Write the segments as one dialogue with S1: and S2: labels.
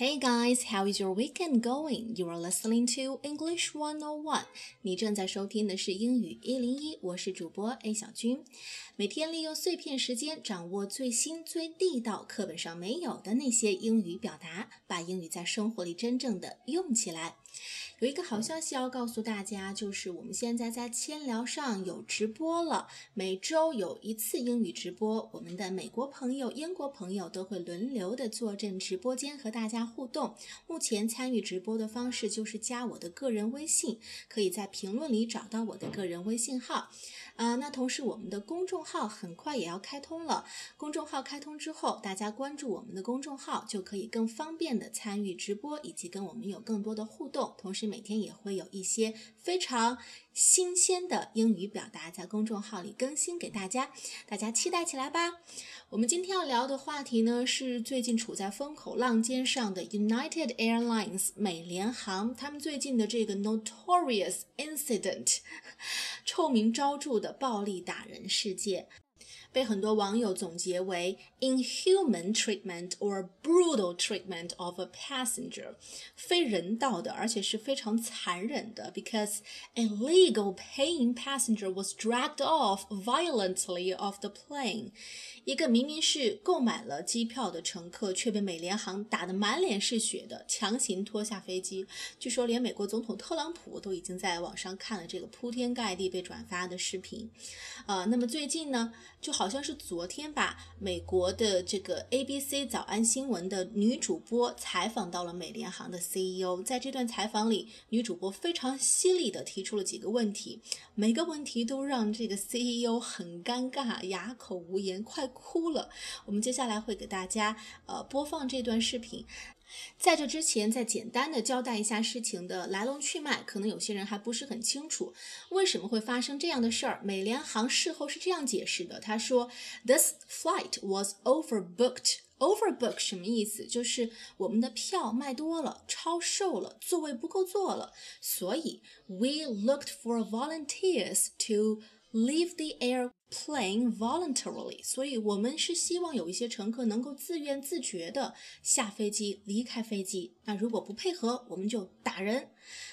S1: Hey guys, how is your weekend going? You are listening to English 101. 你正在收听的是英语一零一，我是主播 A 小军。每天利用碎片时间，掌握最新最地道、课本上没有的那些英语表达，把英语在生活里真正的用起来。有一个好消息要告诉大家，就是我们现在在千聊上有直播了，每周有一次英语直播，我们的美国朋友、英国朋友都会轮流的坐镇直播间和大家互动。目前参与直播的方式就是加我的个人微信，可以在评论里找到我的个人微信号。啊，那同时我们的公众号很快也要开通了。公众号开通之后，大家关注我们的公众号，就可以更方便的参与直播，以及跟我们有更多的互动。同时每天也会有一些非常新鲜的英语表达在公众号里更新给大家，大家期待起来吧。我们今天要聊的话题呢，是最近处在风口浪尖上的 United Airlines 美联航，他们最近的这个 Notorious Incident，臭名昭著的暴力打人事件。被很多网友总结为 inhuman treatment or brutal treatment of a passenger，非人道的，而且是非常残忍的。Because a legal paying passenger was dragged off violently off the plane，一个明明是购买了机票的乘客，却被美联航打得满脸是血的强行拖下飞机。据说连美国总统特朗普都已经在网上看了这个铺天盖地被转发的视频。呃，那么最近呢，就好像是昨天吧，美国的这个 ABC 早安新闻的女主播采访到了美联航的 CEO，在这段采访里，女主播非常犀利的提出了几个问题，每个问题都让这个 CEO 很尴尬，哑口无言，快哭了。我们接下来会给大家呃播放这段视频。在这之前，再简单的交代一下事情的来龙去脉，可能有些人还不是很清楚，为什么会发生这样的事儿。美联航事后是这样解释的，他说：“This flight was overbooked。Overbook 什么意思？就是我们的票卖多了，超售了，座位不够坐了，所以 we looked for volunteers to leave the air。” Plane voluntarily，所以我们是希望有一些乘客能够自愿自觉的下飞机离开飞机。那如果不配合，我们就打人。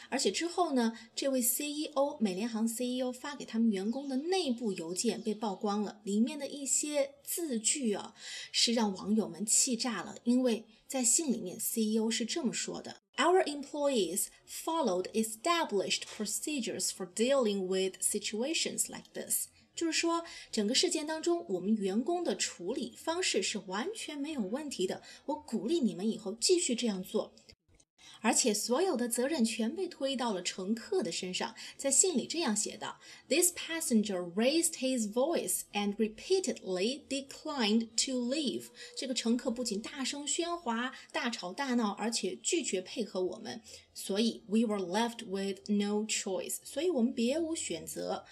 S1: 而且之后呢，这位 CEO 美联航 CEO 发给他们员工的内部邮件被曝光了，里面的一些字句啊，是让网友们气炸了。因为在信里面，CEO 是这么说的：“Our employees followed established procedures for dealing with situations like this。” 就是说，整个事件当中，我们员工的处理方式是完全没有问题的。我鼓励你们以后继续这样做，而且所有的责任全被推到了乘客的身上。在信里这样写道：“This passenger raised his voice and repeatedly declined to leave。”这个乘客不仅大声喧哗、大吵大闹，而且拒绝配合我们。所以，we were left with no choice。所以我们别无选择。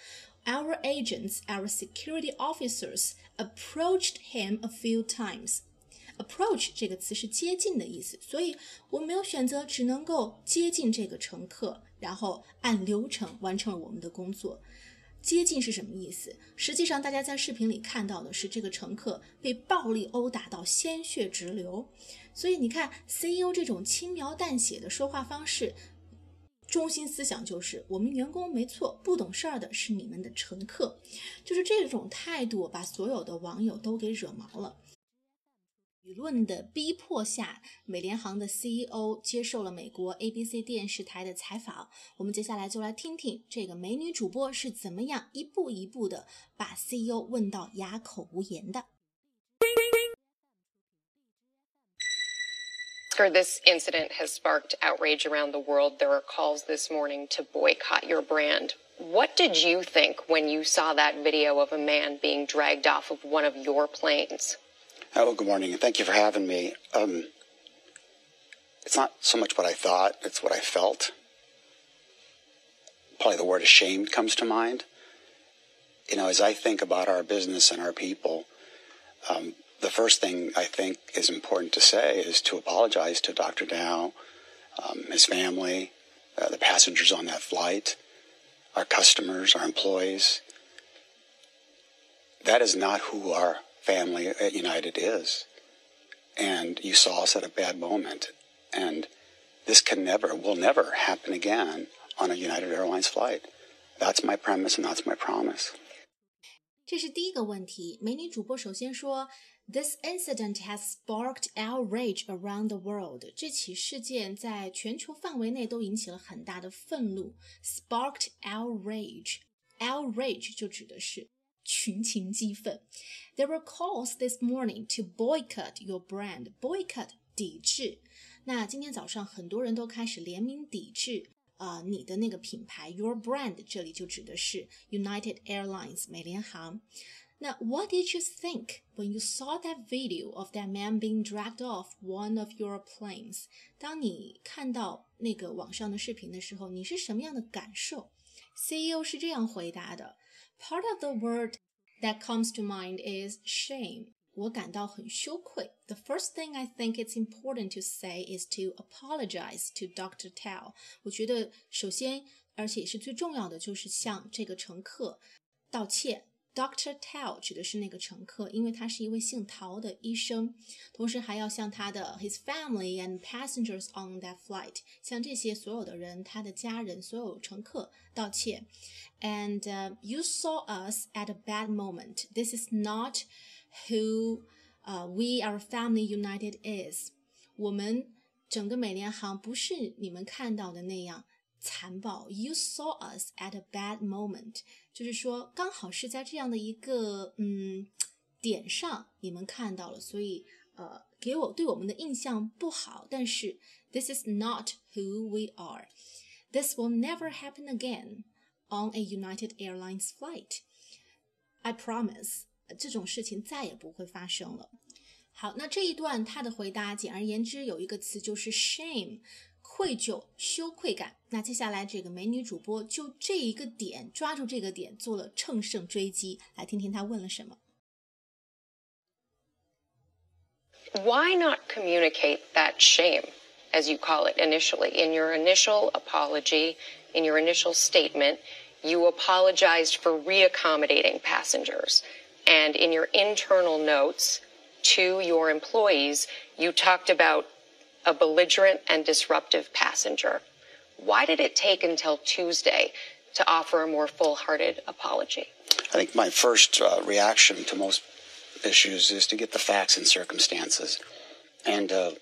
S1: Our agents, our security officers, approached him a few times. Approach 这个词是接近的意思，所以我没有选择，只能够接近这个乘客，然后按流程完成了我们的工作。接近是什么意思？实际上，大家在视频里看到的是这个乘客被暴力殴打到鲜血直流。所以你看，CEO 这种轻描淡写的说话方式。中心思想就是，我们员工没错，不懂事儿的是你们的乘客，就是这种态度，把所有的网友都给惹毛了。舆论的逼迫下，美联航的 CEO 接受了美国 ABC 电视台的采访。我们接下来就来听听这个美女主播是怎么样一步一步的把 CEO 问到哑口无言的。
S2: Oscar, this incident has sparked outrage around the world. There are calls this morning to boycott your brand. What did you think when you saw that video of a man being dragged off of one of your planes?
S3: Oh, good morning, and thank you for having me. Um, it's not so much what I thought, it's what I felt. Probably the word ashamed comes to mind. You know, as I think about our business and our people, um, the first thing I think is important to say is to apologize to Dr. Dao, um, his family, uh, the passengers on that flight, our customers, our employees. That is not who our family at United is. And you saw us at a bad moment. And this can never, will never happen again on a United Airlines flight. That's my premise and that's my promise.
S1: 这是第一个问题。美女主播首先说，，This incident has sparked outrage around the world。这起事件在全球范围内都引起了很大的愤怒。Sparked outrage，outrage 就指的是群情激愤。There were calls this morning to boycott your brand. Boycott 抵制。那今天早上很多人都开始联名抵制啊、呃，你的那个品牌 your brand，这里就指的是 United Airlines 美联航。 那 What did you think when you saw that video of that man being dragged off one of your planes？当你看到那个网上的视频的时候，你是什么样的感受？CEO 是这样回答的：Part of the word that comes to mind is shame. 我感到很羞愧。The first thing I think it's important to say is to apologize to Dr. Tao。我觉得首先，而且是最重要的，就是向这个乘客道歉。 Dr. Tao 指的是那个乘客，因为他是一位姓陶的医生，同时还要向他的 his family and passengers on that flight，向这些所有的人、他的家人、所有乘客道歉。And、uh, you saw us at a bad moment. This is not who uh, we our family united is。我们整个美联航不是你们看到的那样 残暴。You saw us at a bad moment，就是说刚好是在这样的一个嗯点上你们看到了，所以呃给我对我们的印象不好。但是 this is not who we are。This will never happen again on a United Airlines flight. I promise. 这种事情再也不会发生了。好，那这一段他的回答，简而言之有一个词就是 shame， 愧疚、羞愧感。那接下来这个美女主播就这一个点抓住这个点做了乘胜追击，来听听她问了什么。
S2: Why not communicate that shame, as you call it initially? In your initial apology, in your initial statement, you apologized for reaccommodating passengers. And in your internal notes to your employees, you talked about a belligerent and disruptive passenger. Why did it take until Tuesday to offer a more full hearted apology?
S3: I think my first uh, reaction to most issues is to get the facts and circumstances. And uh,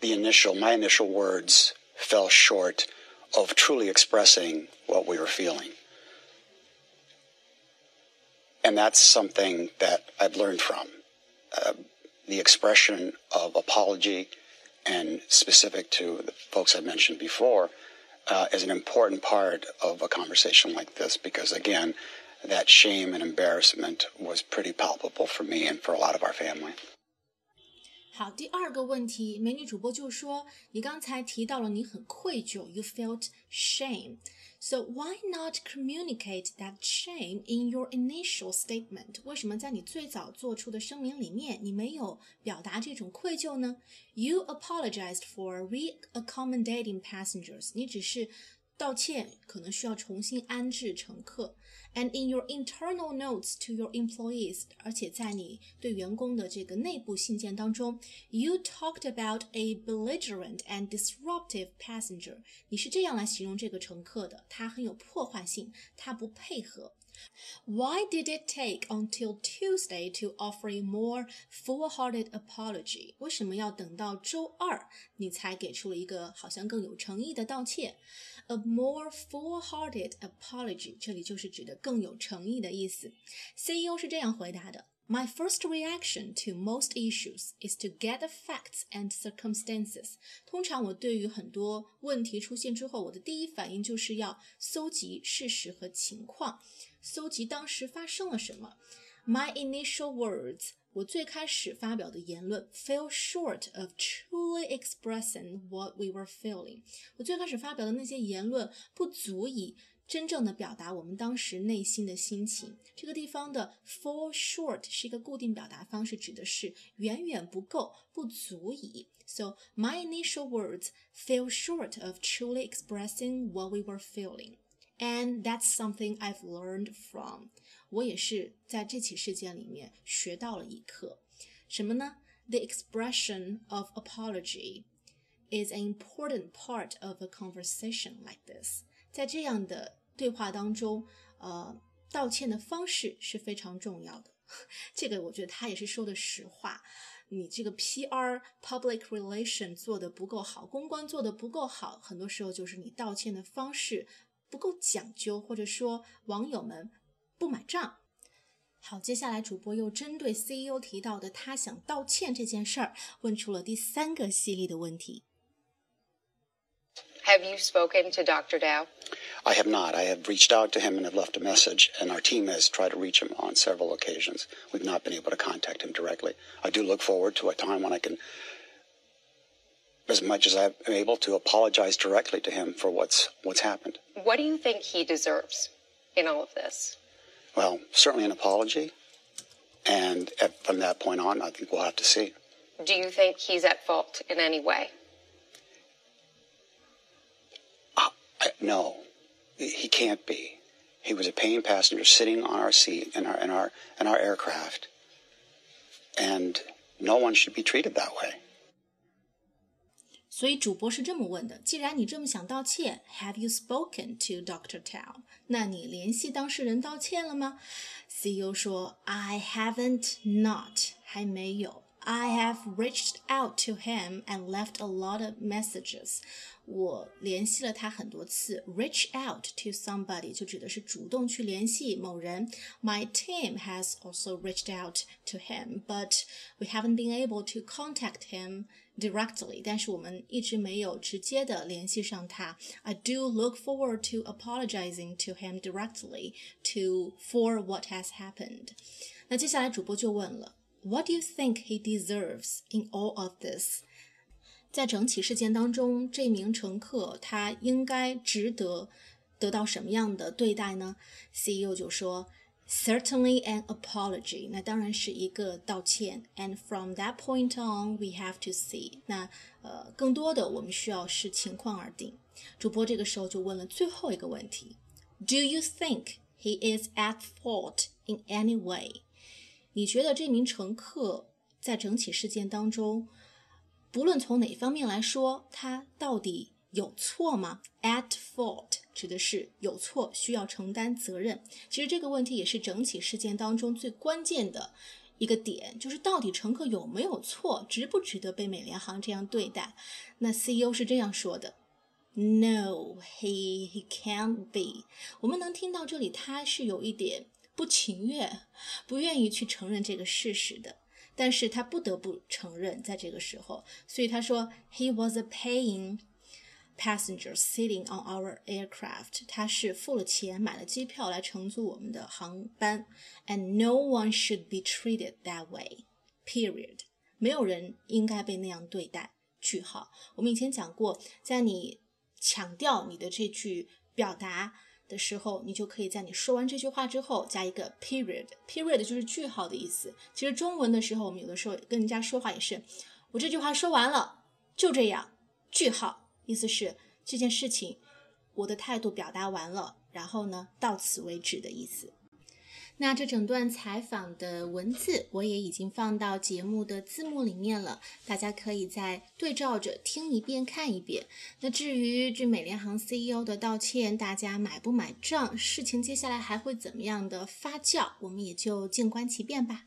S3: the initial, my initial words fell short of truly expressing what we were feeling. And that's something that I've learned from. Uh, the expression of apology and specific to the folks I mentioned before uh, is an important part of a conversation like this because, again, that shame and embarrassment was pretty palpable for me and for a lot of our family.
S1: 好，第二个问题，美女主播就说，你刚才提到了你很愧疚，you felt shame。 So why not communicate that shame in your initial statement？为什么在你最早做出的声明里面，你没有表达这种愧疚呢？You apologized for re-accommodating passengers。你只是道歉，可能需要重新安置乘客。And in your internal notes to your employees，而且在你对员工的这个内部信件当中，you talked about a belligerent and disruptive passenger。你是这样来形容这个乘客的，他很有破坏性，他不配合。Why did it take until Tuesday to offer a more full-hearted apology？为什么要等到周二你才给出了一个好像更有诚意的道歉 ？A more full-hearted apology，这里就是指的更有诚意的意思。CEO 是这样回答的。My first reaction to most issues is to get the facts and circumstances。通常我对于很多问题出现之后，我的第一反应就是要搜集事实和情况，搜集当时发生了什么。My initial words， 我最开始发表的言论，fell short of truly expressing what we were feeling。我最开始发表的那些言论不足以。真正的表达我们当时内心的心情。这个地方的 fall short 是一个固定表达方式，指的是远远不够、不足以。So my initial words fell short of truly expressing what we were feeling, and that's something I've learned from. 我也是在这起事件里面学到了一课，什么呢？The expression of apology is an important part of a conversation like this。在这样的对话当中，呃，道歉的方式是非常重要的。这个我觉得他也是说的实话。你这个 PR public relation 做的不够好，公关做的不够好，很多时候就是你道歉的方式不够讲究，或者说网友们不买账。好，接下来主播又针对 CEO 提到的他想道歉这件事儿，问出了第三个犀利的问题。
S2: Have you spoken to Dr. Dao?
S3: I have not. I have reached out to him and have left a message, and our team has tried to reach him on several occasions. We've not been able to contact him directly. I do look forward to a time when I can, as much as I'm able, to apologize directly to him for what's what's happened.
S2: What do you think he deserves in all of this?
S3: Well, certainly an apology, and at, from that point on, I think we'll have to see.
S2: Do you think he's at fault in any way?
S3: Uh, I, no, he can't be. He was a paying passenger sitting on our seat in our in our in our aircraft, and no one should be treated that way.
S1: 所以主播是这么问的：既然你这么想道歉，Have you spoken to Dr. Tao？那你联系当事人道歉了吗？CEO 说：I haven't not，还没有。I have reached out to him and left a lot of messages. 我联系了他很多次。Reach out to somebody 就指的是主动去联系某人。My team has also reached out to him, but we haven't been able to contact him directly. 但是我们一直没有直接的联系上他。I do look forward to apologizing to him directly to for what has happened. 那接下来主播就问了。what do you think he deserves in all of this？在整起事件当中，这名乘客他应该值得得到什么样的对待呢？CEO 就说 ，Certainly an apology，那当然是一个道歉。And from that point on, we have to see。那呃，更多的我们需要视情况而定。主播这个时候就问了最后一个问题：Do you think he is at fault in any way？你觉得这名乘客在整起事件当中，不论从哪方面来说，他到底有错吗？At fault 指的是有错，需要承担责任。其实这个问题也是整起事件当中最关键的一个点，就是到底乘客有没有错，值不值得被美联航这样对待？那 CEO 是这样说的：No, he he can't be。我们能听到这里，他是有一点。不情愿、不愿意去承认这个事实的，但是他不得不承认，在这个时候，所以他说，He was a paying Passengers sitting on our aircraft。他是付了钱买了机票来乘坐我们的航班，and no one should be treated that way。Period。没有人应该被那样对待。句号。我们以前讲过，在你强调你的这句表达。的时候，你就可以在你说完这句话之后加一个 period，period 就是句号的意思。其实中文的时候，我们有的时候跟人家说话也是，我这句话说完了，就这样，句号，意思是这件事情我的态度表达完了，然后呢，到此为止的意思。那这整段采访的文字我也已经放到节目的字幕里面了，大家可以再对照着听一遍看一遍。那至于这美联航 CEO 的道歉，大家买不买账？事情接下来还会怎么样的发酵？我们也就静观其变吧。